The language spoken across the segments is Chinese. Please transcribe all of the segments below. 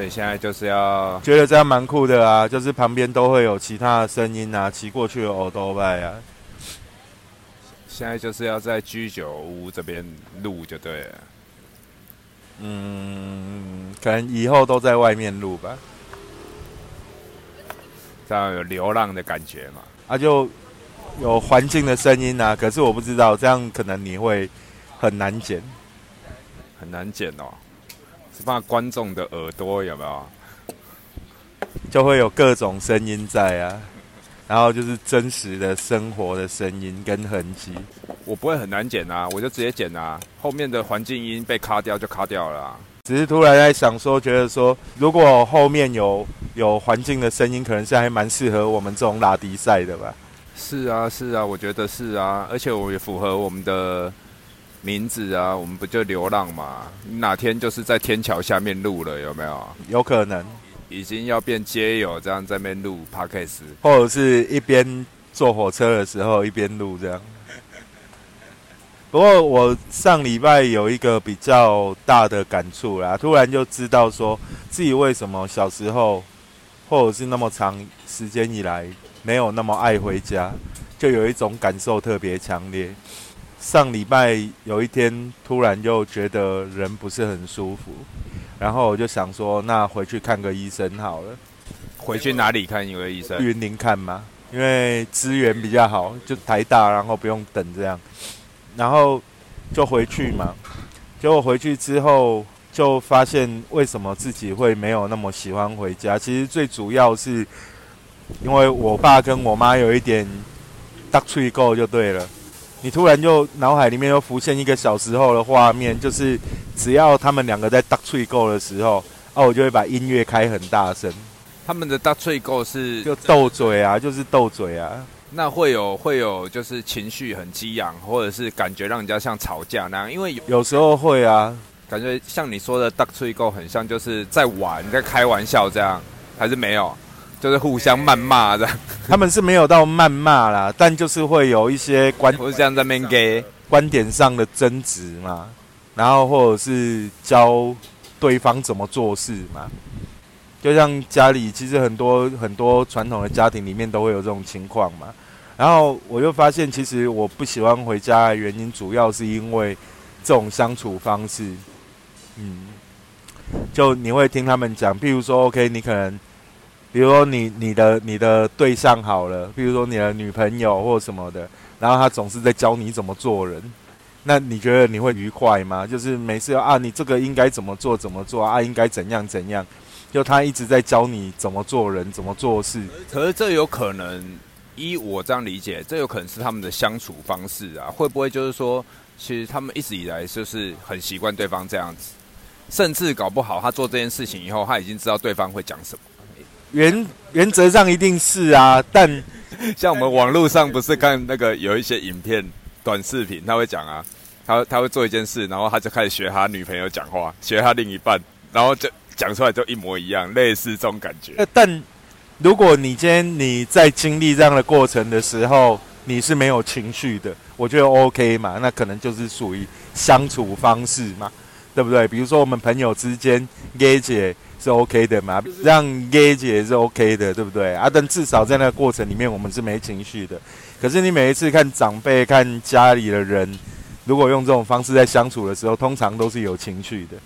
所以现在就是要觉得这样蛮酷的啊，就是旁边都会有其他的声音啊，骑过去的欧多拜啊。现在就是要在居酒屋这边录就对了。嗯，可能以后都在外面录吧，这样有流浪的感觉嘛？啊，就有环境的声音啊。可是我不知道，这样可能你会很难剪，很难剪哦。是怕观众的耳朵有没有？就会有各种声音在啊，然后就是真实的生活的声音跟痕迹。我不会很难剪啊，我就直接剪啊，后面的环境音被卡掉就卡掉了。只是突然在想说，觉得说，如果后面有有环境的声音，可能是还蛮适合我们这种拉迪赛的吧。是啊，是啊，我觉得是啊，而且我也符合我们的名字啊，我们不就流浪嘛？哪天就是在天桥下面录了，有没有？有可能，已经要变街友这样在那边录 podcast，或者是一边坐火车的时候一边录这样。不过我上礼拜有一个比较大的感触啦，突然就知道说自己为什么小时候，或者是那么长时间以来没有那么爱回家，就有一种感受特别强烈。上礼拜有一天突然就觉得人不是很舒服，然后我就想说，那回去看个医生好了。回去哪里看一个医生？云林看嘛，因为资源比较好，就台大，然后不用等这样。然后就回去嘛，结果回去之后就发现为什么自己会没有那么喜欢回家。其实最主要是因为我爸跟我妈有一点大脆够就对了。你突然就脑海里面又浮现一个小时候的画面，就是只要他们两个在大脆够的时候，哦，我就会把音乐开很大声。他们的大脆够是就斗嘴啊，就是斗嘴啊。那会有会有就是情绪很激昂，或者是感觉让人家像吵架那样，因为有时候会啊，感觉像你说的 duck 吹够很像就是在玩在开玩笑这样，还是没有，就是互相谩骂的。他们是没有到谩骂啦，但就是会有一些观，或者像在面给观点上的争执嘛，然后或者是教对方怎么做事嘛，就像家里其实很多很多传统的家庭里面都会有这种情况嘛。然后我又发现，其实我不喜欢回家的原因，主要是因为这种相处方式。嗯，就你会听他们讲，譬如说，OK，你可能，比如说你你的你的对象好了，比如说你的女朋友或什么的，然后他总是在教你怎么做人，那你觉得你会愉快吗？就是每次啊，你这个应该怎么做怎么做啊，应该怎样怎样，就他一直在教你怎么做人，怎么做事。可是这有可能。依我这样理解，这有可能是他们的相处方式啊？会不会就是说，其实他们一直以来就是很习惯对方这样子，甚至搞不好他做这件事情以后，他已经知道对方会讲什么。原原则上一定是啊，但 像我们网络上不是看那个有一些影片、短视频，他会讲啊，他他会做一件事，然后他就开始学他女朋友讲话，学他另一半，然后就讲出来就一模一样，类似这种感觉。但如果你今天你在经历这样的过程的时候，你是没有情绪的，我觉得 OK 嘛，那可能就是属于相处方式嘛，对不对？比如说我们朋友之间 gay 姐是 OK 的嘛，让 gay 姐是 OK 的，对不对？啊，但至少在那个过程里面，我们是没情绪的。可是你每一次看长辈、看家里的人，如果用这种方式在相处的时候，通常都是有情绪的。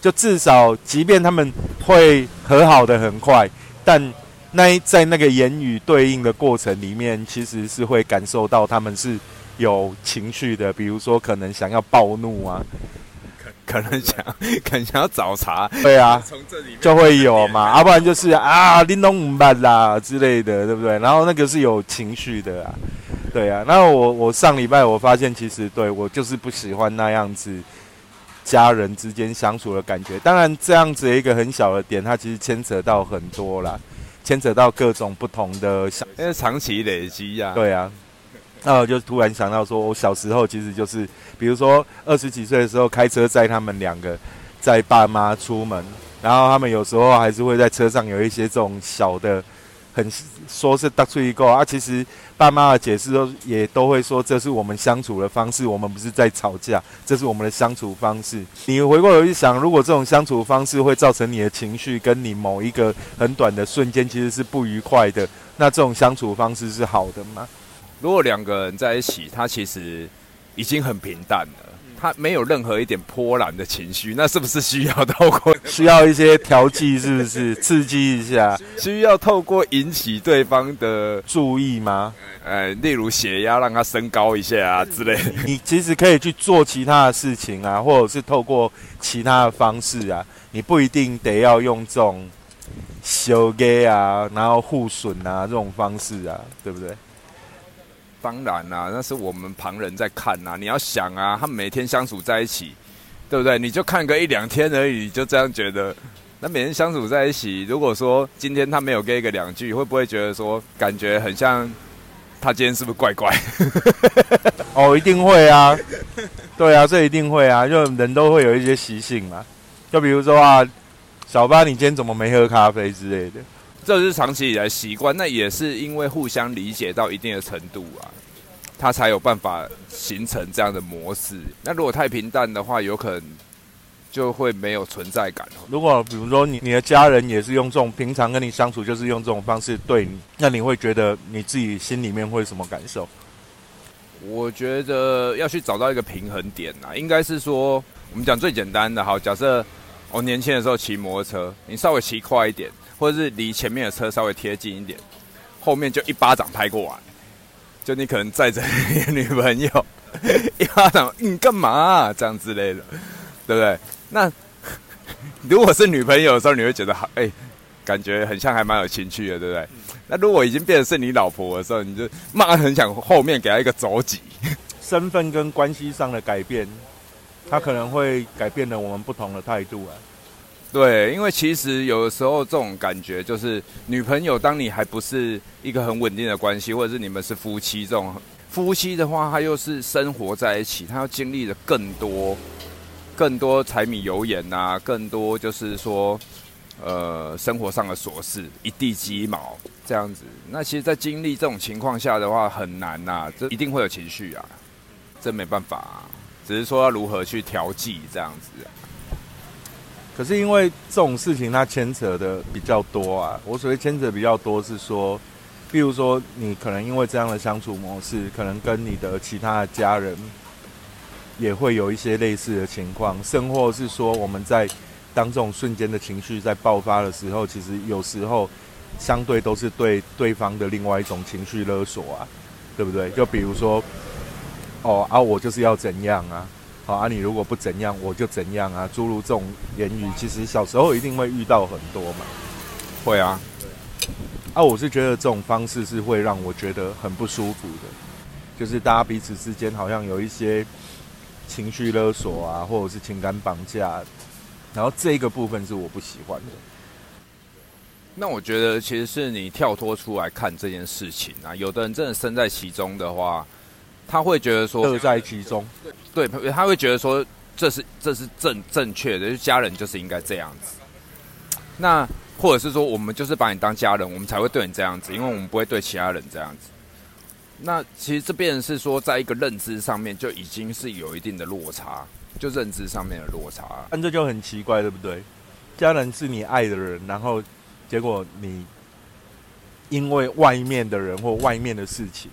就至少，即便他们会和好的很快，但那在那个言语对应的过程里面，其实是会感受到他们是有情绪的，比如说可能想要暴怒啊，可可能想 可能想要找茬，对啊，从这里就会有嘛，要 不然就是 啊，拎东唔办啦之类的，对不对？然后那个是有情绪的啊，对啊。那我我上礼拜我发现，其实对我就是不喜欢那样子家人之间相处的感觉。当然，这样子一个很小的点，它其实牵扯到很多啦。牵扯到各种不同的，因为长期累积呀。对啊，那我就突然想到，说我小时候其实就是，比如说二十几岁的时候开车载他们两个，载爸妈出门，然后他们有时候还是会在车上有一些这种小的、很说是大出一个啊，其实爸妈的解释都也都会说，这是我们相处的方式，我们不是在吵架，这是我们的相处方式。你回过头去想，如果这种相处方式会造成你的情绪跟你某一个很短的瞬间其实是不愉快的，那这种相处方式是好的吗？如果两个人在一起，他其实已经很平淡了。他没有任何一点波澜的情绪，那是不是需要透过 需要一些调剂？是不是刺激一下？需要透过引起对方的注意吗？呃，例如血压让他升高一下啊之类。你其实可以去做其他的事情啊，或者是透过其他的方式啊，你不一定得要用这种修给啊，然后互损啊这种方式啊，对不对？当然啦，那是我们旁人在看呐。你要想啊，他们每天相处在一起，对不对？你就看个一两天而已，就这样觉得。那每天相处在一起，如果说今天他没有给一个两句，会不会觉得说感觉很像他今天是不是怪怪？哦，一定会啊。对啊，这一定会啊，就人都会有一些习性嘛。就比如说啊，小八，你今天怎么没喝咖啡之类的？这是长期以来习惯，那也是因为互相理解到一定的程度啊，他才有办法形成这样的模式。那如果太平淡的话，有可能就会没有存在感。如果比如说你你的家人也是用这种平常跟你相处，就是用这种方式对你，那你会觉得你自己心里面会什么感受？我觉得要去找到一个平衡点啊，应该是说我们讲最简单的，好，假设我年轻的时候骑摩托车，你稍微骑快一点。或者是离前面的车稍微贴近一点，后面就一巴掌拍过来，就你可能载着女朋友，一巴掌，你干嘛这样之类的，对不对？那 如果是女朋友的时候，你会觉得好，哎，感觉很像还蛮有情趣的，对不对？那如果已经变成是你老婆的时候，你就骂很想后面给她一个走挤。身份跟关系上的改变，他可能会改变了我们不同的态度啊。对，因为其实有的时候这种感觉就是女朋友，当你还不是一个很稳定的关系，或者是你们是夫妻这种夫妻的话，他又是生活在一起，他要经历的更多、更多柴米油盐呐，更多就是说呃生活上的琐事，一地鸡毛这样子。那其实，在经历这种情况下的话，很难呐，这一定会有情绪啊，这没办法，啊，只是说要如何去调剂这样子。可是因为这种事情，它牵扯的比较多啊。我所谓牵扯比较多，是说，比如说你可能因为这样的相处模式，可能跟你的其他的家人也会有一些类似的情况，甚或是说我们在当这种瞬间的情绪在爆发的时候，其实有时候相对都是对对方的另外一种情绪勒索啊，对不对？就比如说，哦啊，我就是要怎样啊。好啊，你如果不怎样，我就怎样啊！诸如这种言语，其实小时候一定会遇到很多嘛。会啊，啊，我是觉得这种方式是会让我觉得很不舒服的，就是大家彼此之间好像有一些情绪勒索啊，或者是情感绑架，然后这个部分是我不喜欢的。那我觉得其实是你跳脱出来看这件事情啊，有的人真的身在其中的话。他会觉得说乐在其中，对，他会觉得说这是这是正正确的，就家人就是应该这样子。那或者是说我们就是把你当家人，我们才会对你这样子，因为我们不会对其他人这样子。那其实这边是说，在一个认知上面就已经是有一定的落差，就认知上面的落差。但这就很奇怪，对不对？家人是你爱的人，然后结果你因为外面的人或外面的事情。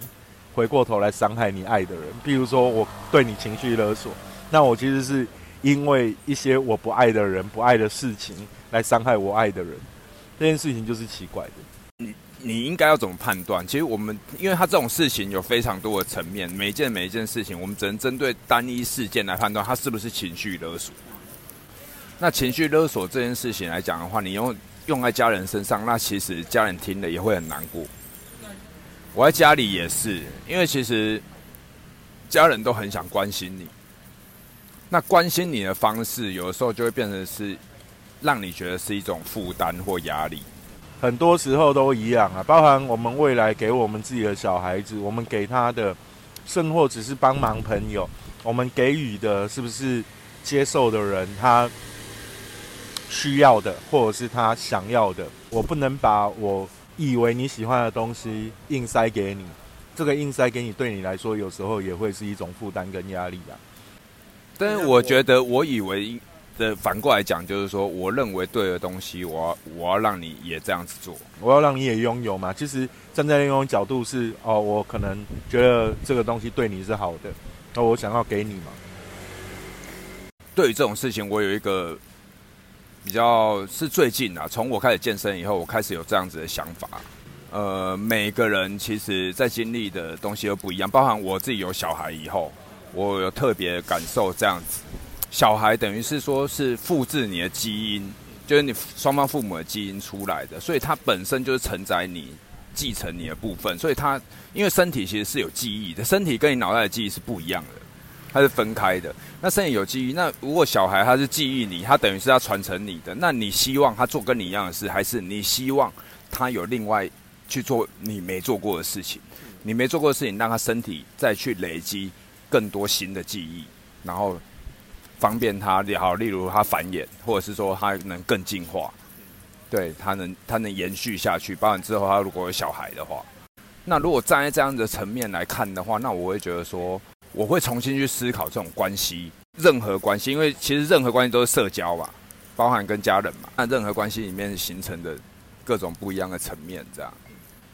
回过头来伤害你爱的人，比如说我对你情绪勒索，那我其实是因为一些我不爱的人、不爱的事情来伤害我爱的人，这件事情就是奇怪的。你你应该要怎么判断？其实我们，因为他这种事情有非常多的层面，每一件每一件事情，我们只能针对单一事件来判断他是不是情绪勒索。那情绪勒索这件事情来讲的话，你用用在家人身上，那其实家人听了也会很难过。我在家里也是，因为其实家人都很想关心你。那关心你的方式，有的时候就会变成是让你觉得是一种负担或压力。很多时候都一样啊，包含我们未来给我们自己的小孩子，我们给他的，甚或只是帮忙朋友，我们给予的是不是接受的人他需要的，或者是他想要的？我不能把我。以为你喜欢的东西硬塞给你，这个硬塞给你，对你来说有时候也会是一种负担跟压力啊。但是我觉得，我以为的反过来讲，就是说，我认为对的东西，我要我要让你也这样子做，我要让你也拥有嘛。其实站在另一种角度是，哦，我可能觉得这个东西对你是好的，那我想要给你嘛。对于这种事情，我有一个比较是最近啊，从我开始健身以后，我开始有这样子的想法。呃，每个人其实在经历的东西都不一样，包含我自己有小孩以后，我有特别感受这样子。小孩等于是说是复制你的基因，就是你双方父母的基因出来的，所以它本身就是承载你、继承你的部分。所以它因为身体其实是有记忆的，身体跟你脑袋的记忆是不一样的。它是分开的。那身体有记忆，那如果小孩他是记忆你，他等于是要传承你的。那你希望他做跟你一样的事，还是你希望他有另外去做你没做过的事情？你没做过的事情，让他身体再去累积更多新的记忆，然后方便他也好，例如他繁衍，或者是说他能更进化，对他能他能延续下去。包含之后他如果有小孩的话，那如果站在这样的层面来看的话，那我会觉得说。我会重新去思考这种关系，任何关系，因为其实任何关系都是社交吧，包含跟家人嘛。那任何关系里面形成的各种不一样的层面，这样，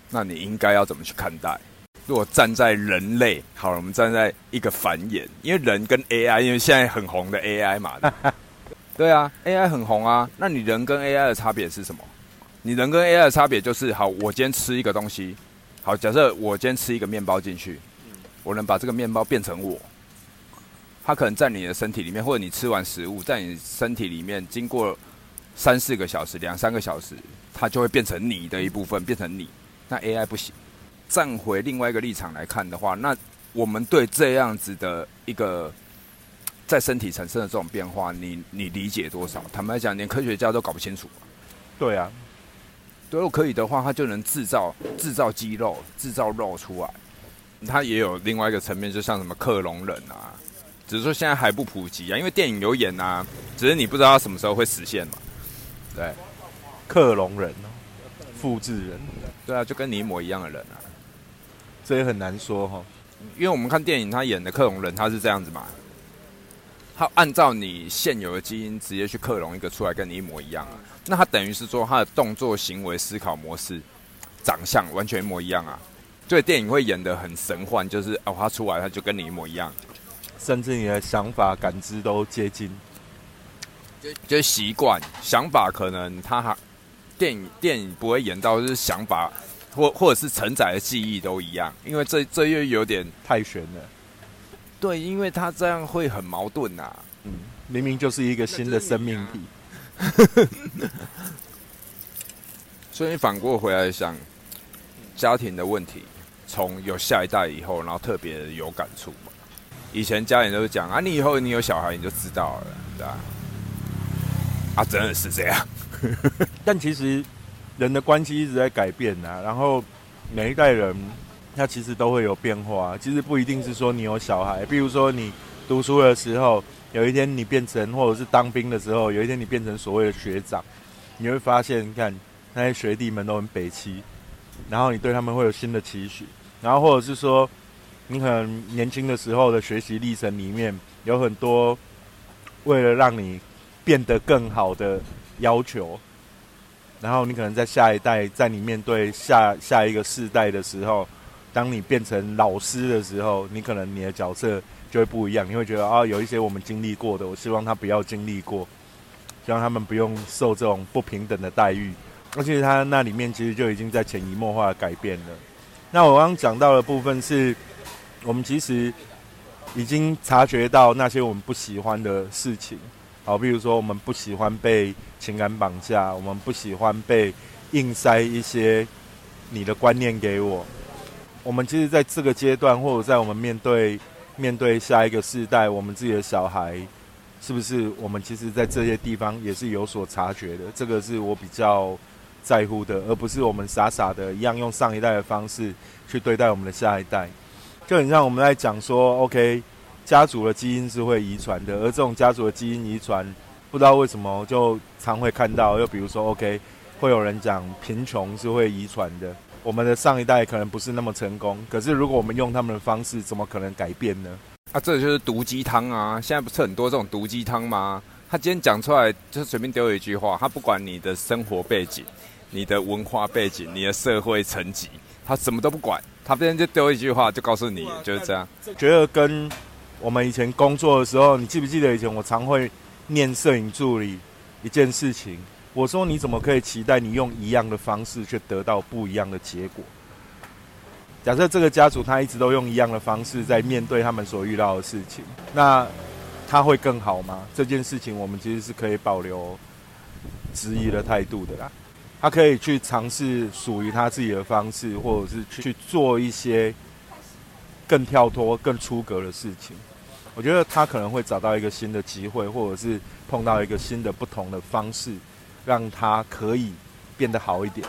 那你应该要怎么去看待？如果站在人类，好了，我们站在一个繁衍，因为人跟 AI，因为现在很红的 AI 嘛，对啊，AI 很红啊。那你人跟 AI 的差别是什么？你人跟 AI 的差别就是，好，我今天吃一个东西，好，假设我今天吃一个面包进去。我能把这个面包变成我，它可能在你的身体里面，或者你吃完食物在你身体里面，经过三四个小时、两三个小时，它就会变成你的一部分，变成你。那 AI 不行。站回另外一个立场来看的话，那我们对这样子的一个在身体产生的这种变化，你你理解多少？坦白讲，连科学家都搞不清楚。对啊，如果可以的话，它就能制造制造肌肉、制造肉出来。它也有另外一个层面，就像什么克隆人啊，只是说现在还不普及啊，因为电影有演啊，只是你不知道什么时候会实现嘛。对，克隆人，复制人，对啊，就跟你一模一样的人啊，这也很难说哈，因为我们看电影，他演的克隆人他是这样子嘛，他按照你现有的基因直接去克隆一个出来跟你一模一样啊，那他等于是说他的动作、行为、思考模式、长相完全一模一样啊。对电影会演的很神幻，就是哦，他出来他就跟你一模一样，甚至你的想法、感知都接近，就就习惯想法可能他还电影电影不会演到就是想法或或者是承载的记忆都一样，因为这这又有点太悬了。对，因为他这样会很矛盾呐。嗯，明明就是一个新的生命体，所以你反过回来想家庭的问题。从有下一代以后，然后特别有感触嘛。以前家人都是讲啊，你以后你有小孩你就知道了，对吧？啊，真的是这样。但其实人的关系一直在改变呐。然后每一代人他其实都会有变化。其实不一定是说你有小孩，比如说你读书的时候，有一天你变成，或者是当兵的时候，有一天你变成所谓的学长，你会发现，你看那些学弟们都很北齐，然后你对他们会有新的期许。然后，或者是说，你可能年轻的时候的学习历程里面有很多为了让你变得更好的要求，然后你可能在下一代，在你面对下下一个世代的时候，当你变成老师的时候，你可能你的角色就会不一样。你会觉得啊，有一些我们经历过的，我希望他不要经历过，希望他们不用受这种不平等的待遇。而且他那里面其实就已经在潜移默化的改变了。那我刚刚讲到的部分是，我们其实已经察觉到那些我们不喜欢的事情，好，比如说我们不喜欢被情感绑架，我们不喜欢被硬塞一些你的观念给我。我们其实在这个阶段，或者在我们面对面对下一个世代，我们自己的小孩，是不是我们其实，在这些地方也是有所察觉的？这个是我比较。在乎的，而不是我们傻傻的一样用上一代的方式去对待我们的下一代，就很像我们在讲说，OK，家族的基因是会遗传的，而这种家族的基因遗传，不知道为什么就常会看到，又比如说，OK，会有人讲贫穷是会遗传的。我们的上一代可能不是那么成功，可是如果我们用他们的方式，怎么可能改变呢？啊，这就是毒鸡汤啊！现在不是很多这种毒鸡汤吗？他今天讲出来就随便丢一句话，他不管你的生活背景、你的文化背景、你的社会层级，他什么都不管，他今天就丢一句话，就告诉你就是这样。觉得跟我们以前工作的时候，你记不记得以前我常会念摄影助理一件事情？我说你怎么可以期待你用一样的方式却得到不一样的结果？假设这个家族他一直都用一样的方式在面对他们所遇到的事情，那他会更好吗？这件事情我们其实是可以保留质疑的态度的啦。他可以去尝试属于他自己的方式，或者是去做一些更跳脱、更出格的事情。我觉得他可能会找到一个新的机会，或者是碰到一个新的、不同的方式，让他可以变得好一点。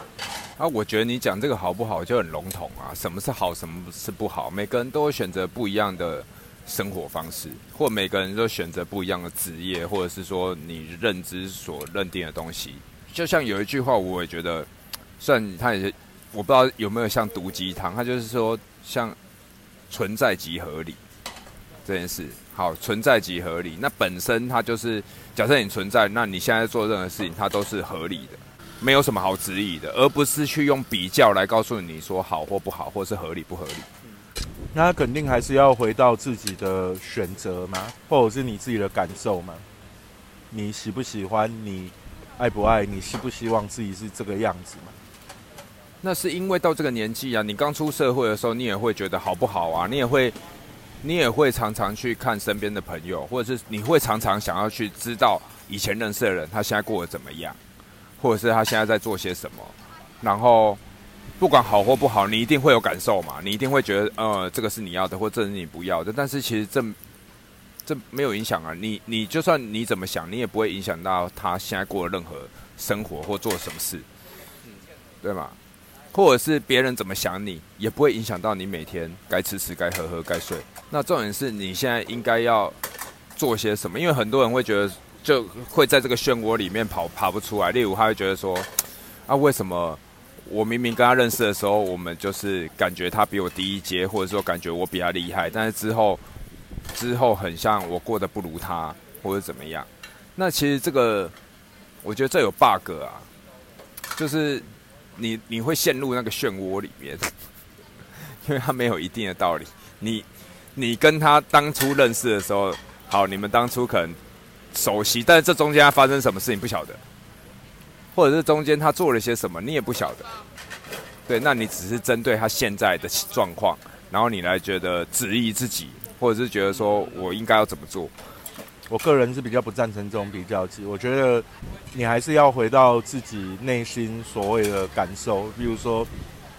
啊，我觉得你讲这个好不好就很笼统啊。什么是好，什么是不好？每个人都会选择不一样的生活方式，或每个人都选择不一样的职业，或者是说你认知所认定的东西。就像有一句话，我也觉得，虽然他也是我不知道有没有像毒鸡汤，他就是说像存在即合理这件事。好，存在即合理，那本身它就是假设你存在，那你现在做任何事情，它都是合理的。没有什么好质疑的，而不是去用比较来告诉你说好或不好，或是合理不合理。那肯定还是要回到自己的选择嘛，或者是你自己的感受嘛。你喜不喜欢？你爱不爱？你希不希望自己是这个样子嘛？那是因为到这个年纪啊，你刚出社会的时候，你也会觉得好不好啊？你也会，你也会常常去看身边的朋友，或者是你会常常想要去知道以前认识的人他现在过得怎么样。或者是他现在在做些什么，然后不管好或不好，你一定会有感受嘛？你一定会觉得，呃，这个是你要的，或这是你不要的。但是其实这这没有影响啊！你你就算你怎么想，你也不会影响到他现在过的任何生活或做什么事，对吗？或者是别人怎么想你，也不会影响到你每天该吃吃、该喝喝、该睡。那重点是你现在应该要做些什么？因为很多人会觉得。就会在这个漩涡里面跑爬不出来。例如，他会觉得说：“啊，为什么我明明跟他认识的时候，我们就是感觉他比我低一阶，或者说感觉我比他厉害，但是之后之后很像我过得不如他，或者怎么样？那其实这个，我觉得这有 bug 啊，就是你你会陷入那个漩涡里面，因为他没有一定的道理。你你跟他当初认识的时候，好，你们当初可能。熟悉，但是这中间发生什么事情不晓得，或者是中间他做了些什么你也不晓得，对，那你只是针对他现在的状况，然后你来觉得质疑自己，或者是觉得说我应该要怎么做？我个人是比较不赞成这种比较级，我觉得你还是要回到自己内心所谓的感受，比如说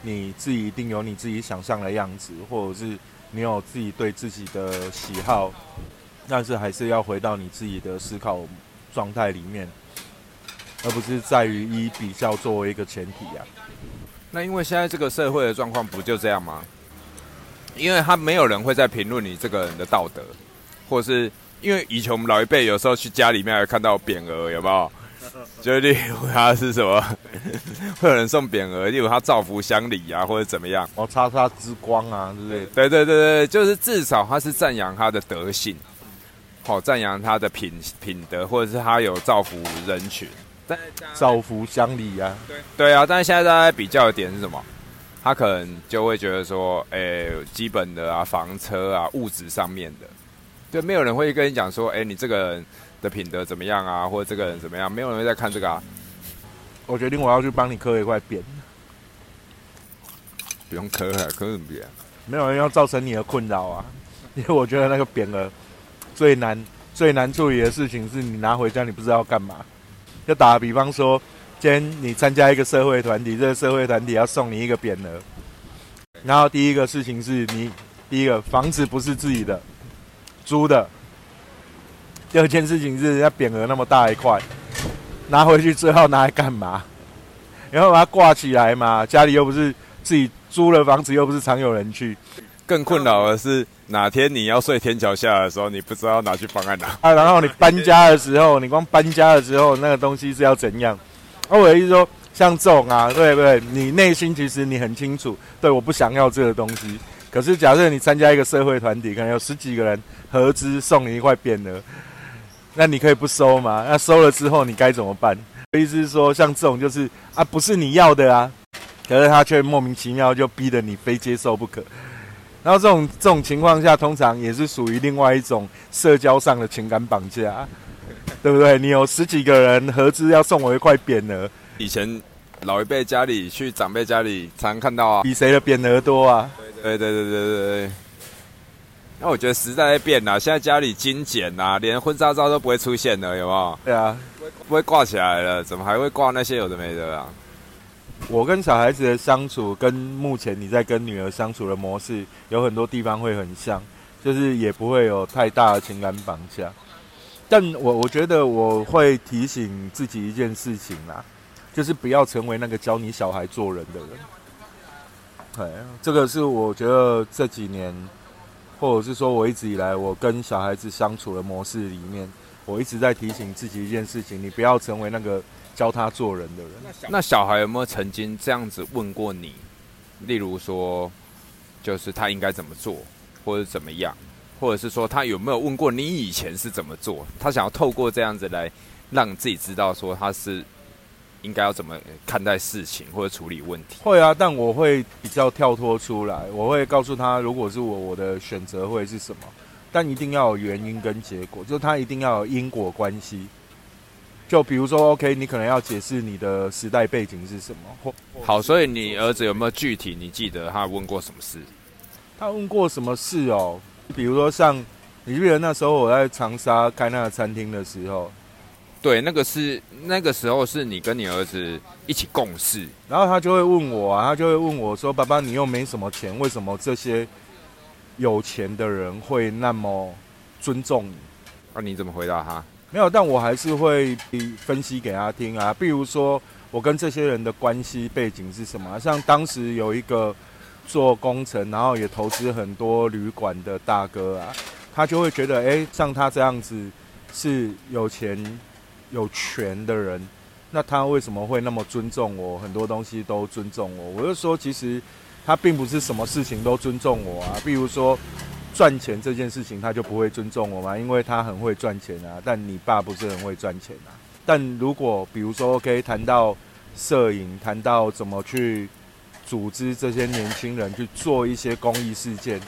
你自己一定有你自己想象的样子，或者是你有自己对自己的喜好。但是还是要回到你自己的思考状态里面，而不是在于以比较作为一个前提呀。那因为现在这个社会的状况不就这样吗？因为他没有人会在评论你这个人的道德，或是因为以前我们老一辈有时候去家里面还看到匾额，有没有？就例如他是什么，会有人送匾额，例如他造福乡里啊，或者怎么样？哦，叉叉之光啊，对不对？对对对对，就是至少他是赞扬他的德性。好赞扬他的品品德，或者是他有造福人群，但造福乡里啊。对对啊，但是现在大家比较的点是什么？他可能就会觉得说，哎，基本的啊，房车啊，物质上面的，对，没有人会跟你讲说，哎，你这个人的品德怎么样啊，或者这个人怎么样？没有人会在看这个啊。我决定我要去帮你磕一块匾。不用磕了，磕什么匾？没有人要造成你的困扰啊，因为我觉得那个匾额。最难最难处理的事情是你拿回家，你不知道要干嘛。就打比方说，今天你参加一个社会团体，这个社会团体要送你一个匾额，然后第一个事情是你第一个房子不是自己的，租的。第二件事情是人家匾额那么大一块，拿回去之后拿来干嘛？然后把它挂起来嘛，家里又不是自己租了房子，又不是常有人去。更困扰的是，哪天你要睡天桥下的时候，你不知道拿去放在哪 啊？然后你搬家的时候，你光搬家的时候，那个东西是要怎样？哦我的意思说，像这种啊，对不对？你内心其实你很清楚，对，我不想要这个东西。可是假设你参加一个社会团体，可能有十几个人合资送你一块匾额，那你可以不收吗？那收了之后你该怎么办？意思是说，像这种就是啊，不是你要的啊，可是他却莫名其妙就逼得你非接受不可。然后这种这种情况下，通常也是属于另外一种社交上的情感绑架，对不对？你有十几个人合资要送我一块匾额，以前老一辈家里去长辈家里常看到啊，比谁的匾额多啊？对对对对对对。那我觉得时代在变啦，现在家里精简啊，连婚纱照都不会出现了，有没有？对啊，不会挂起来了，怎么还会挂那些有的没的啊？我跟小孩子的相处，跟目前你在跟女儿相处的模式，有很多地方会很像，就是也不会有太大的情感绑架。但我我觉得我会提醒自己一件事情啦，就是不要成为那个教你小孩做人的人。对，这个是我觉得这几年，或者是说我一直以来我跟小孩子相处的模式里面，我一直在提醒自己一件事情：你不要成为那个。教他做人的人，那小孩有没有曾经这样子问过你？例如说，就是他应该怎么做，或者怎么样，或者是说他有没有问过你以前是怎么做？他想要透过这样子来让自己知道说他是应该要怎么看待事情或者处理问题。会啊，但我会比较跳脱出来，我会告诉他，如果是我，我的选择会是什么？但一定要有原因跟结果，就是他一定要有因果关系。就比如说，OK，你可能要解释你的时代背景是什么。好，所以你儿子有没有具体？你记得他问过什么事？他问过什么事哦？比如说，像你记得那时候我在长沙开那个餐厅的时候，对，那个是那个时候是你跟你儿子一起共事，然后他就会问我啊，他就会问我说：“爸爸，你又没什么钱，为什么这些有钱的人会那么尊重你？”那你怎么回答他？没有，但我还是会分析给他听啊。比如说，我跟这些人的关系背景是什么？像当时有一个做工程，然后也投资很多旅馆的大哥啊，他就会觉得，哎，像他这样子是有钱有权的人，那他为什么会那么尊重我？很多东西都尊重我。我就说，其实他并不是什么事情都尊重我啊。比如说。赚钱这件事情，他就不会尊重我吗？因为他很会赚钱啊。但你爸不是很会赚钱啊。但如果比如说，OK，谈到摄影，谈到怎么去组织这些年轻人去做一些公益事件，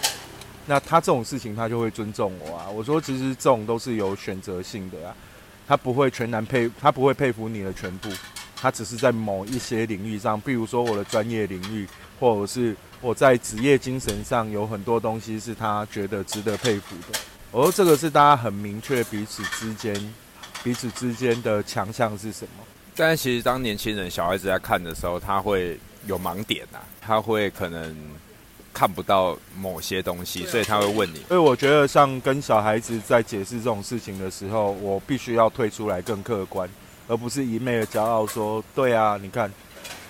那他这种事情他就会尊重我啊。我说，其实这种都是有选择性的啊。他不会全然佩，他不会佩服你的全部，他只是在某一些领域上，比如说我的专业领域，或者是。我在职业精神上有很多东西是他觉得值得佩服的。我说这个是大家很明确彼此之间彼此之间的强项是什么。但其实当年轻人小孩子在看的时候，他会有盲点呐，他会可能看不到某些东西，所以他会问你。所以我觉得像跟小孩子在解释这种事情的时候，我必须要退出来更客观，而不是一昧的骄傲说：“对啊，你看。”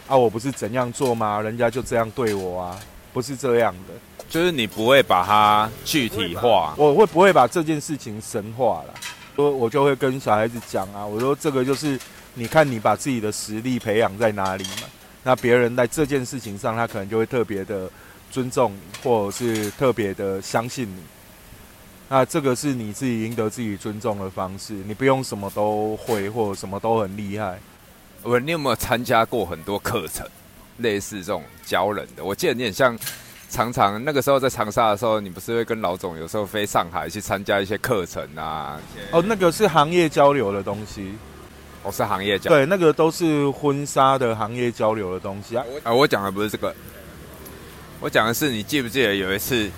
啊，我不是怎样做吗？人家就这样对我啊，不是这样的。就是你不会把它具体化，我会不会把这件事情神化了？我我就会跟小孩子讲啊，我说这个就是你看你把自己的实力培养在哪里嘛，那别人在这件事情上，他可能就会特别的尊重你，或者是特别的相信你。那这个是你自己赢得自己尊重的方式，你不用什么都会，或者什么都很厉害。不，你有没有参加过很多课程，类似这种教人的？我记得你很像常常那个时候在长沙的时候，你不是会跟老总有时候飞上海去参加一些课程啊？哦，那个是行业交流的东西，哦，是行业交对，那个都是婚纱的行业交流的东西啊。啊，我讲的不是这个，我讲的是你记不记得有一次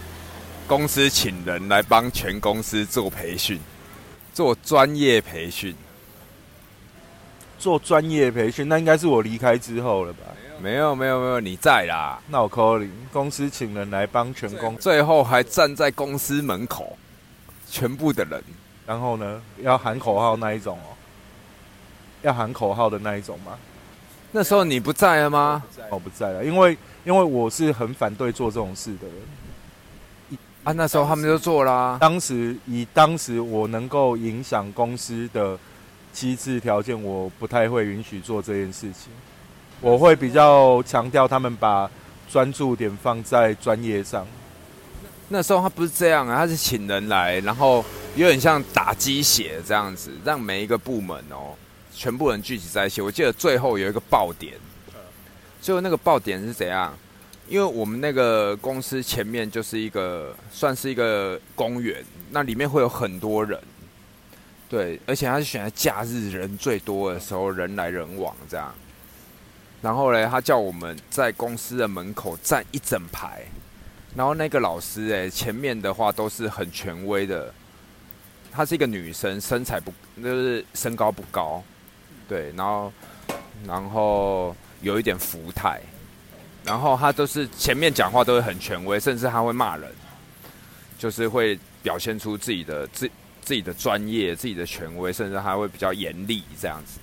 公司请人来帮全公司做培训，做专业培训。做专业培训，那应该是我离开之后了吧？没有没有没有，你在啦。那我 calling 公司请人来帮全公，最后还站在公司门口，全部的人，然后呢，要喊口号那一种哦，要喊口号的那一种吗？那时候你不在了吗？我不在了，因为因为我是很反对做这种事的人。啊，那时候他们就做啦。当时以当时我能够影响公司的。机制条件我不太会允许做这件事情，我会比较强调他们把专注点放在专业上。那时候他不是这样啊，他是请人来，然后有点像打鸡血这样子，让每一个部门哦，全部人聚集在一起。我记得最后有一个爆点，最后那个爆点是怎样？因为我们那个公司前面就是一个算是一个公园，那里面会有很多人，对，而且他是选在假日人最多的时候，人来人往这样。然后呢，他叫我们在公司的门口站一整排。然后那个老师哎，前面的话都是很权威的。她是一个女生，身材不就是身高不高，对，然后然后有一点福态，然后她都是前面讲话都会很权威，甚至她会骂人，就是会表现出自己的自自己的专业、自己的权威，甚至还会比较严厉这样子。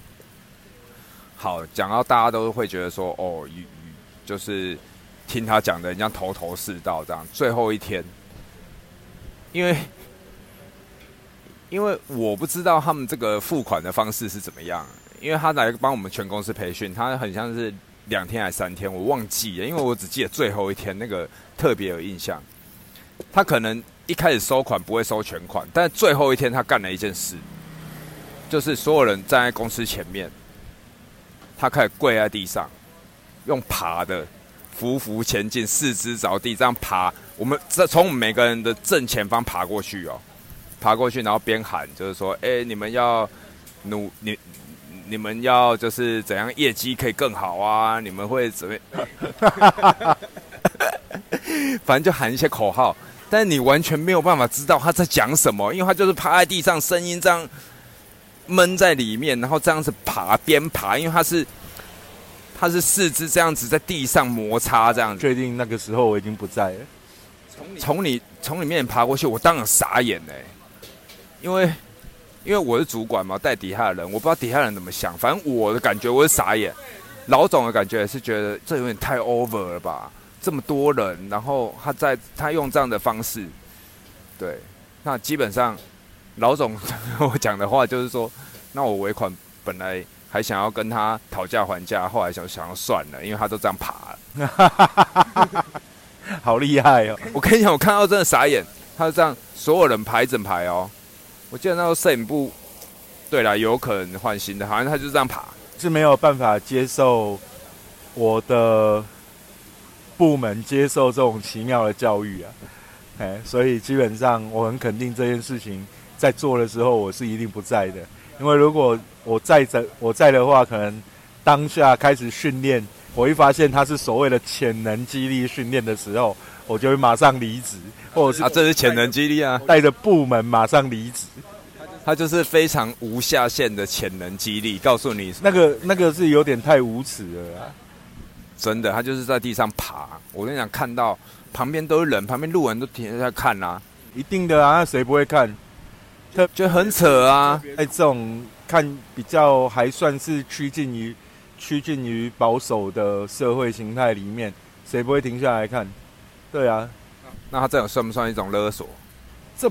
好，讲到大家都会觉得说，哦，就是。听他讲的，人家头头是道，这样最后一天，因为因为我不知道他们这个付款的方式是怎么样，因为他来帮我们全公司培训，他很像是两天还是三天，我忘记了，因为我只记得最后一天那个特别有印象。他可能一开始收款不会收全款，但最后一天他干了一件事，就是所有人站在公司前面，他开始跪在地上，用爬的。匍匐前进，四肢着地，这样爬。我们这从我们每个人的正前方爬过去哦，爬过去，然后边喊，就是说：“哎，你们要努，你你们要就是怎样业绩可以更好啊？你们会怎么？反正就喊一些口号，但你完全没有办法知道他在讲什么，因为他就是趴在地上，声音这样闷在里面，然后这样子爬，边爬，因为他是。他是四肢这样子在地上摩擦，这样子。确定那个时候我已经不在了。从你从里面爬过去，我当然傻眼嘞，因为因为我是主管嘛，带底下的人，我不知道底下人怎么想。反正我的感觉我是傻眼，老总的感觉是觉得这有点太 over 了吧？这么多人，然后他在他用这样的方式，对，那基本上老总 跟我讲的话就是说，那我尾款本来。还想要跟他讨价还价，后来想想要算了，因为他都这样爬了，好厉害哦！我跟你讲，我看到真的傻眼，他是这样，所有人排整排哦。我记得那时候摄影部，对了，有可能换新的，好像他就这样爬，是没有办法接受我的部门接受这种奇妙的教育啊！哎，所以基本上我很肯定这件事情在做的时候，我是一定不在的。因为如果我在的我在的话，可能当下开始训练，我一发现他是所谓的潜能激励训练的时候，我就会马上离职，或者是啊，这是潜能激励啊，带着部门马上离职，他就是非常无下限的潜能激励，告诉你那个那个是有点太无耻了，真的，他就是在地上爬，我跟你讲，看到旁边都是人，旁边路人都停在看啊，一定的啊，那谁不会看？他就很扯啊！哎，这种看比较还算是趋近于趋近于保守的社会形态里面，谁不会停下来看？对啊，那他这样算不算一种勒索？这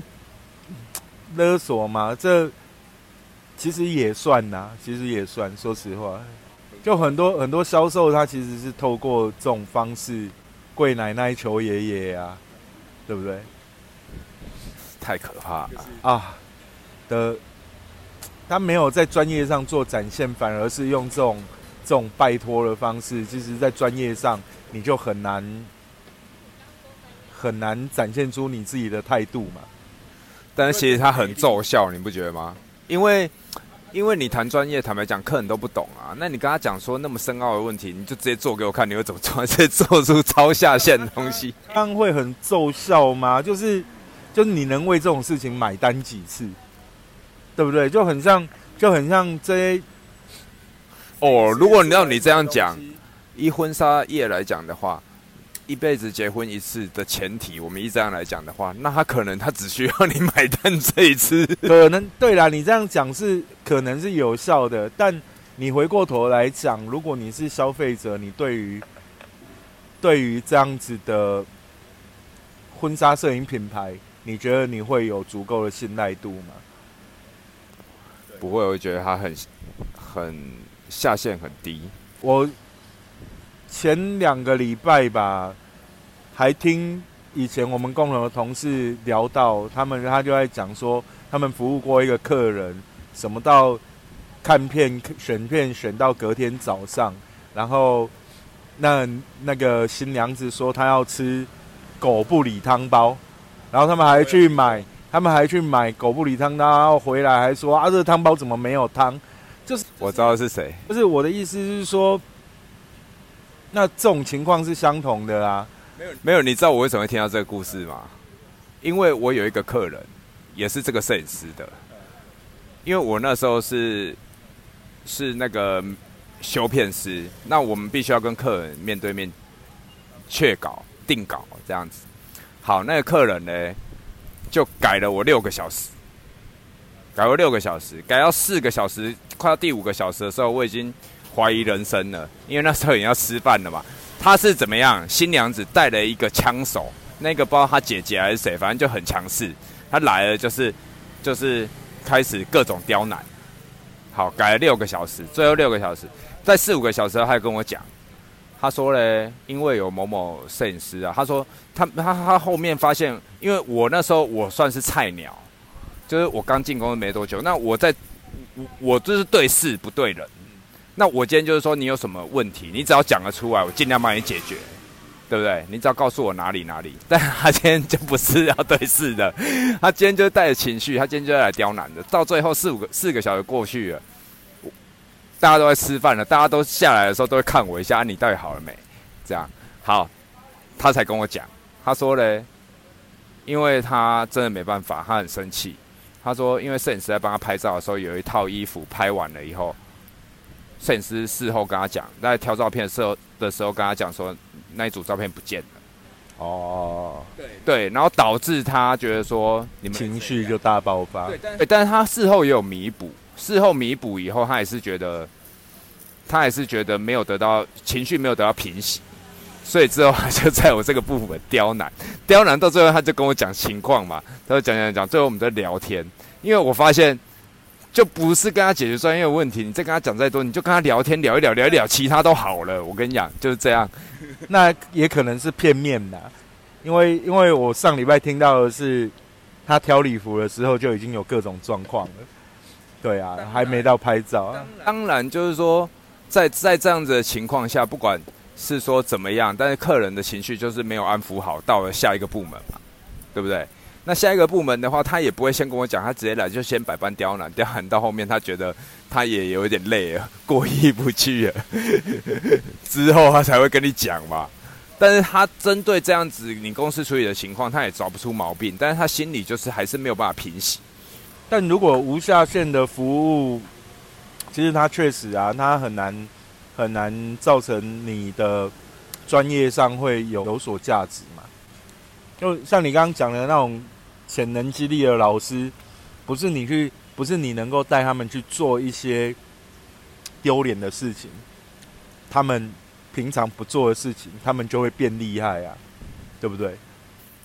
勒索吗？这其实也算呐，其实也算。说实话，就很多很多销售，他其实是透过这种方式跪奶奶求爷爷啊，对不对？太可怕了啊！的，他没有在专业上做展现，反而是用这种这种拜托的方式。其实，在专业上，你就很难很难展现出你自己的态度嘛。但是，其实他很奏效，你不觉得吗？因为因为你谈专业，坦白讲，客人都不懂啊。那你跟他讲说那么深奥的问题，你就直接做给我看，你会怎么做？直接做出超下限的东西，这样会很奏效吗？就是就是你能为这种事情买单几次？对不对？就很像，就很像这些。哦，如果你要你这样讲，以婚纱业来讲的话，一辈子结婚一次的前提，我们一这样来讲的话，那他可能他只需要你买单这一次。可能对啦，你这样讲是可能是有效的，但你回过头来讲，如果你是消费者，你对于对于这样子的婚纱摄影品牌，你觉得你会有足够的信赖度吗？不会，我觉得他很很下限很低。我前两个礼拜吧，还听以前我们共同的同事聊到，他们他就在讲说，他们服务过一个客人，什么到看片选片选到隔天早上，然后那那个新娘子说她要吃狗不理汤包，然后他们还去买，他们还去买狗不理汤，然后回来还说啊，这个汤包怎么没有汤？就是我知道是谁，不是我的意思是说。那这种情况是相同的啦。没有，没有，你知道我为什么会听到这个故事吗？因为我有一个客人，也是这个摄影师的。因为我那时候是是那个修片师，那我们必须要跟客人面对面确稿、定稿这样子。好，那个客人呢，就改了我六个小时，改了六个小时，改到四个小时，快到第五个小时的时候，我已经。怀疑人生了，因为那时候也要吃饭了嘛。他是怎么样？新娘子带了一个枪手，那个不知道他姐姐还是谁，反正就很强势。他来了就是就是开始各种刁难。好，改了六个小时，最后六个小时，在四五个小时，他还跟我讲，他说嘞，因为有某某摄影师啊，他说他他他后面发现，因为我那时候我算是菜鸟，就是我刚进公司没多久，那我在我我就是对事不对人。那我今天就是说，你有什么问题，你只要讲得出来，我尽量帮你解决，对不对？你只要告诉我哪里哪里。但他今天就不是要对视的，他今天就带着情绪，他今天就来刁难的。到最后四五个四个小时过去了，大家都在吃饭了，大家都下来的时候都会看我一下，你到底好了没？这样好，他才跟我讲，他说嘞，因为他真的没办法，他很生气。他说，因为摄影师在帮他拍照的时候，有一套衣服拍完了以后。摄影师事后跟他讲，在挑照片的时候的时候跟他讲说，那一组照片不见了。哦，对对，然后导致他觉得说，你们情绪就大爆发。对，但是他事后也有弥补，事后弥补以后，他也是觉得，他也是觉得没有得到情绪没有得到平息，所以之后他就在我这个部分刁难，刁难到最后他就跟我讲情况嘛，他就讲讲讲，最后我们在聊天，因为我发现。就不是跟他解决专业问题，你再跟他讲再多，你就跟他聊天聊一聊，聊一聊，其他都好了。我跟你讲，就是这样。那也可能是片面的，因为 因为我上礼拜听到的是，他挑礼服的时候就已经有各种状况了。对啊，还没到拍照。当然，就是说，在在这样子的情况下，不管是说怎么样，但是客人的情绪就是没有安抚好，到了下一个部门嘛，对不对？那下一个部门的话，他也不会先跟我讲，他直接来就先百般刁难，刁难到后面，他觉得他也有点累了，过意不去了，之后他才会跟你讲嘛。但是他针对这样子你公司处理的情况，他也找不出毛病，但是他心里就是还是没有办法平息。但如果无下限的服务，其实他确实啊，他很难很难造成你的专业上会有有所价值嘛。就像你刚刚讲的那种。潜能激励的老师，不是你去，不是你能够带他们去做一些丢脸的事情，他们平常不做的事情，他们就会变厉害啊，对不对？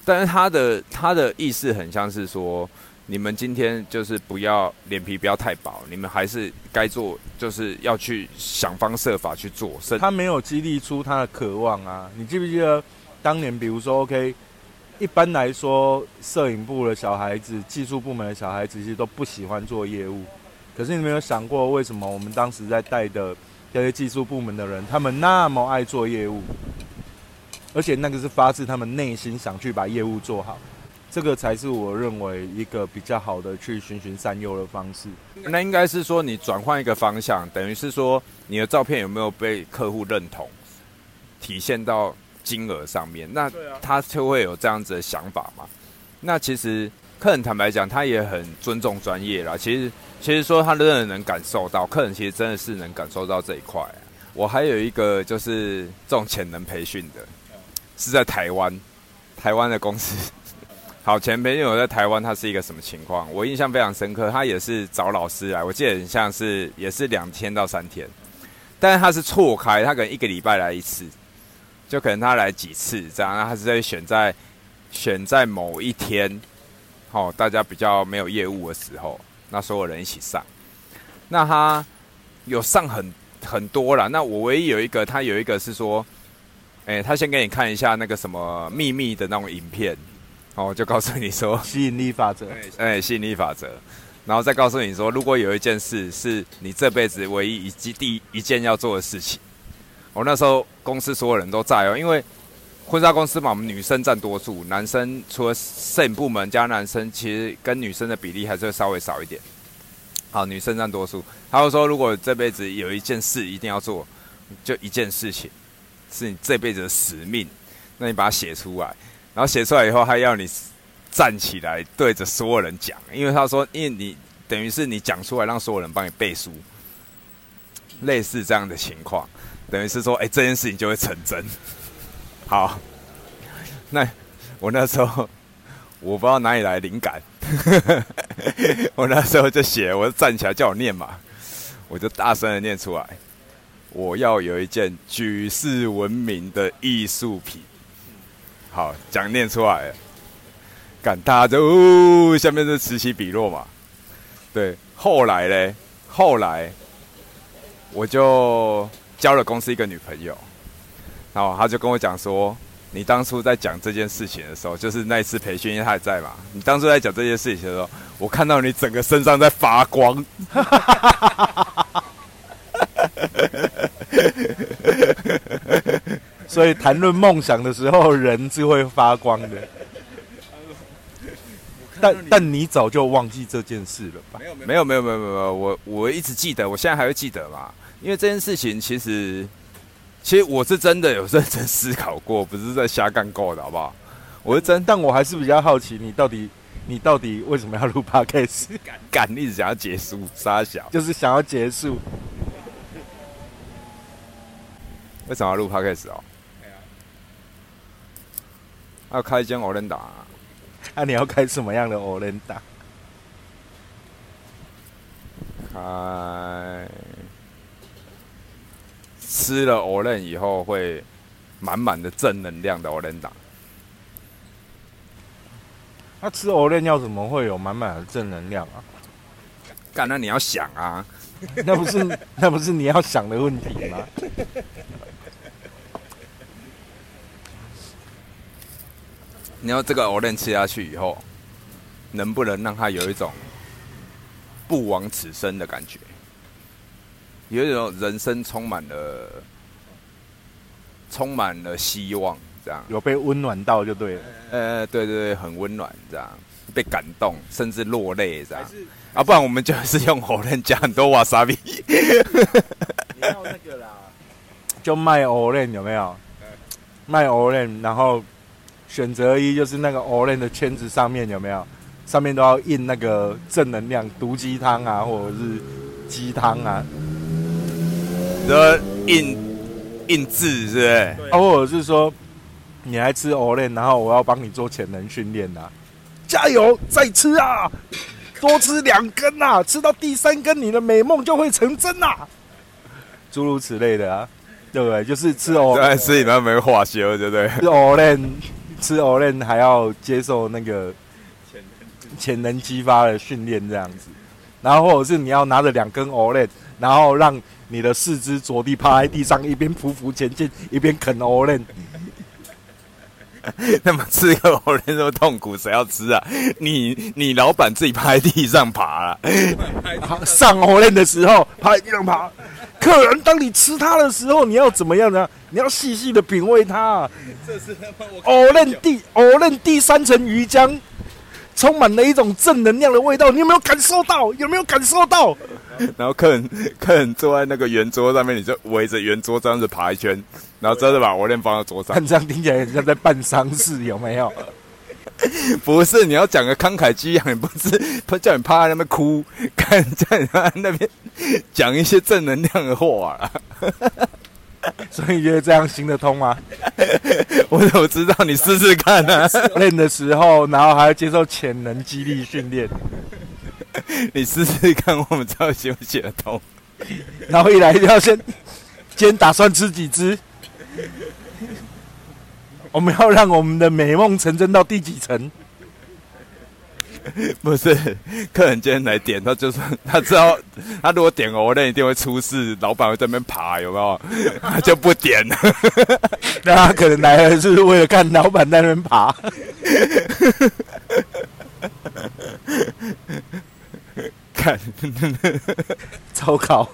但是他的他的意思很像是说，你们今天就是不要脸皮不要太薄，你们还是该做，就是要去想方设法去做。他没有激励出他的渴望啊！你记不记得当年，比如说 OK？一般来说，摄影部的小孩子、技术部门的小孩子，其实都不喜欢做业务。可是你没有想过，为什么我们当时在带的这些技术部门的人，他们那么爱做业务？而且那个是发自他们内心想去把业务做好，这个才是我认为一个比较好的去循循善诱的方式。那应该是说，你转换一个方向，等于是说，你的照片有没有被客户认同，体现到？金额上面，那他就会有这样子的想法嘛？那其实客人坦白讲，他也很尊重专业啦。其实，其实说他真的能感受到，客人其实真的是能感受到这一块。我还有一个就是这种潜能培训的，是在台湾，台湾的公司。好，前培训我在台湾，他是一个什么情况？我印象非常深刻，他也是找老师来，我记得很像是也是两天到三天，但是他是错开，他可能一个礼拜来一次。就可能他来几次这样，那他是在选在选在某一天，好，大家比较没有业务的时候，那所有人一起上。那他有上很很多了。那我唯一有一个，他有一个是说，哎，他先给你看一下那个什么秘密的那种影片，哦，就告诉你说 吸引力法则，哎，吸引力法则，然后再告诉你说，如果有一件事是你这辈子唯一以及第一件要做的事情，我那时候公司所有人都在哦，因为婚纱公司嘛，我们女生占多数，男生除了摄影部门加男生，其实跟女生的比例还是会稍微少一点。好，女生占多数，他就说，如果这辈子有一件事一定要做，就一件事情。是你这辈子的使命，那你把它写出来，然后写出来以后，他要你站起来对着所有人讲，因为他说，因为你等于是你讲出来，让所有人帮你背书，类似这样的情况，等于是说，哎，这件事情就会成真。好，那我那时候我不知道哪里来灵感，我那时候就写，我就站起来叫我念嘛，我就大声的念出来。我要有一件举世闻名的艺术品，好讲念出来，感大家就下面是此起彼落嘛。对，后来嘞，后来我就交了公司一个女朋友，然后他就跟我讲说，你当初在讲这件事情的时候，就是那一次培训，因为他也在嘛。你当初在讲这件事情的时候，我看到你整个身上在发光。所以谈论梦想的时候，人是会发光的。但但你早就忘记这件事了吧？没有没有没有没有没有，我我一直记得，我现在还会记得嘛。因为这件事情其实，其实我是真的有认真思考过，不是在瞎干过的，好不好？我是真，但我还是比较好奇，你到底你到底为什么要录 podcast？敢一直想要结束，傻小，就是想要结束。为什么要录 podcast 哦？要开一间欧伦达，那你要开什么样的欧伦达？开吃了欧伦以后会满满的正能量的欧伦达。那吃欧伦要怎么会有满满的正能量啊？干，那你要想啊，那不是那不是你要想的问题吗？你要这个藕链吃下去以后，能不能让它有一种不枉此生的感觉？有一种人生充满了充满了希望，这样有被温暖到就对了。呃，对对对，很温暖，这样被感动，甚至落泪，这样啊，不然我们就是用藕链加很多瓦萨比。你要那个啦，就卖藕链有没有？卖藕链，然后。选择一就是那个 Orange 的圈子上面有没有？上面都要印那个正能量毒鸡汤啊，或者是鸡汤啊，的印印字是不是？或者是说你还吃 Orange，然后我要帮你做潜能训练呐，加油再吃啊，多吃两根呐，吃到第三根你的美梦就会成真呐，诸如此类的啊，对不对？就是吃 Orange，吃你那没化学，对不对？吃 Orange。吃 o l e n 还要接受那个潜能激发的训练这样子，然后或者是你要拿着两根 o l e n 然后让你的四肢着地趴在地上，一边匍匐前进，一边啃 e n 那么吃个 e n 这么痛苦，谁要吃啊？你你老板自己趴在地上爬了，上 e n 的时候趴在地上爬。客人，当你吃它的时候，你要怎么样呢？你要细细的品味它。这是藕嫩第藕嫩第三层鱼浆，充满了一种正能量的味道。你有没有感受到？有没有感受到？然后客人 客人坐在那个圆桌上面，你就围着圆桌这样子爬一圈，然后真的把我链放在桌上。这样听起来像在办丧事，有没有？不是，你要讲个慷慨激昂，不是他叫你趴在那边哭，看在那边讲一些正能量的话啊。所以你觉得这样行得通吗？我怎么知道？你试试看啊！练的时候，然后还要接受潜能激励训练，你试试看，我们知道行不行得通？然后一来就要先，今天打算吃几只？我们要让我们的美梦成真到第几层？不是，客人今天来点，他就是 他知道，他如果点欧那一定会出事，老板会在那边爬，有没有？他就不点了。那他可能来了，是为了看老板在那边爬。看，糟糕。